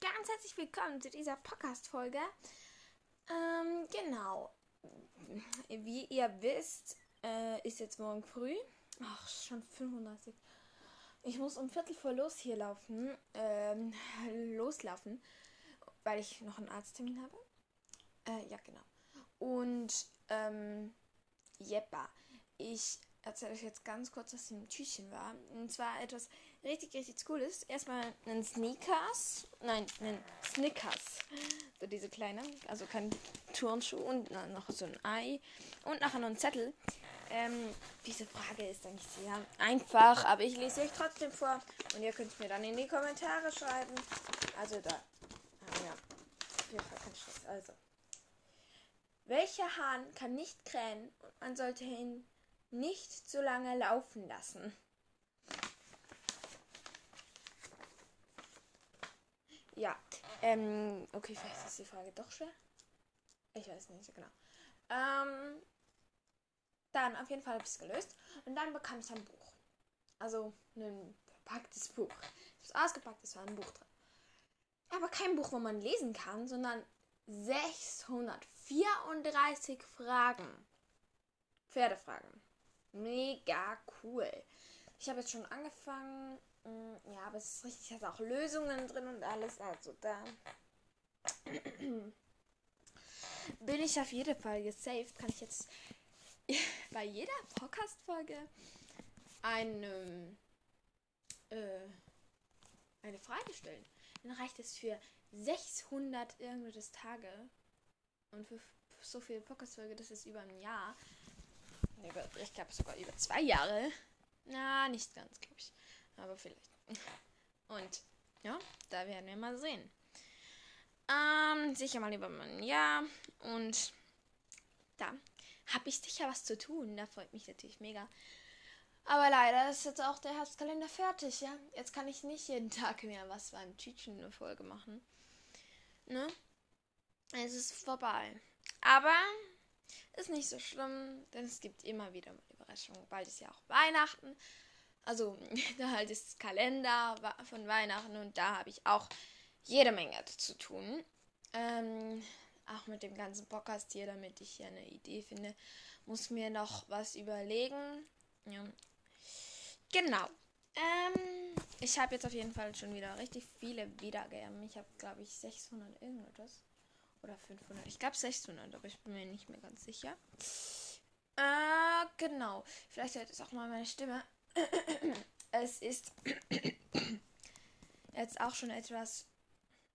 ganz herzlich willkommen zu dieser Podcast-Folge. Ähm, genau. Wie ihr wisst, äh, ist jetzt morgen früh. Ach, schon 35. Ich muss um Viertel vor los hier laufen. Ähm, loslaufen, weil ich noch einen Arzttermin habe. Äh, ja, genau. Und, ähm, jeppa. Ich erzähle euch jetzt ganz kurz, was im Tütchen war. Und zwar etwas richtig, richtig Cooles. Erstmal einen Sneakers. Nein, einen Snickers. So diese kleine. Also kein Turnschuh. Und noch so ein Ei. Und nachher noch ein Zettel. Ähm, diese Frage ist eigentlich sehr einfach, aber ich lese euch trotzdem vor. Und ihr könnt es mir dann in die Kommentare schreiben. Also da. Ah, ja. Auf jeden Fall kein Stress. Also. Welcher Hahn kann nicht krähen und man sollte ihn nicht so lange laufen lassen. Ja, ähm, okay, vielleicht ist die Frage doch schwer. Ich weiß nicht so genau. Ähm, dann auf jeden Fall habe ich es gelöst. Und dann bekam ich ein Buch. Also ein verpacktes Buch. Ich habe es ausgepackt, es war ein Buch drin. Aber kein Buch, wo man lesen kann, sondern 634 Fragen. Pferdefragen. Mega cool. Ich habe jetzt schon angefangen. Mm, ja, aber es ist richtig, hat auch Lösungen drin und alles. Also da bin ich auf jeden Fall gesaved. Kann ich jetzt bei jeder Podcast-Folge eine, äh, eine Frage stellen. Dann reicht es für 600 irgendwelches Tage. Und für so viele Podcast-Folge, das ist über ein Jahr ich glaube sogar über zwei Jahre. Na, nicht ganz, glaube ich. Aber vielleicht. Und ja, da werden wir mal sehen. Ähm, sicher mal über ein Jahr. Und da habe ich sicher was zu tun. Da freut mich natürlich mega. Aber leider ist jetzt auch der Herbstkalender fertig, ja. Jetzt kann ich nicht jeden Tag mehr was beim Tütchen eine Folge machen. Ne? Es ist vorbei. Aber ist nicht so schlimm, denn es gibt immer wieder mal Überraschungen. Bald ist ja auch Weihnachten. Also, da halt ist Kalender von Weihnachten und da habe ich auch jede Menge zu tun. Ähm, auch mit dem ganzen Podcast hier, damit ich hier eine Idee finde, muss mir noch was überlegen. Ja. Genau. Ähm, ich habe jetzt auf jeden Fall schon wieder richtig viele Wiedergaben. Ich habe, glaube ich, 600 irgendwas. Oder 500. Ich glaube 600, aber ich bin mir nicht mehr ganz sicher. Äh, genau. Vielleicht hört es auch mal meine Stimme. es ist jetzt auch schon etwas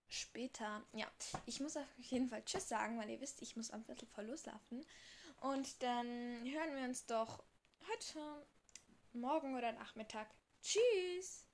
später. Ja, ich muss auf jeden Fall Tschüss sagen, weil ihr wisst, ich muss am Viertel voll loslaufen. Und dann hören wir uns doch heute, morgen oder Nachmittag. Tschüss!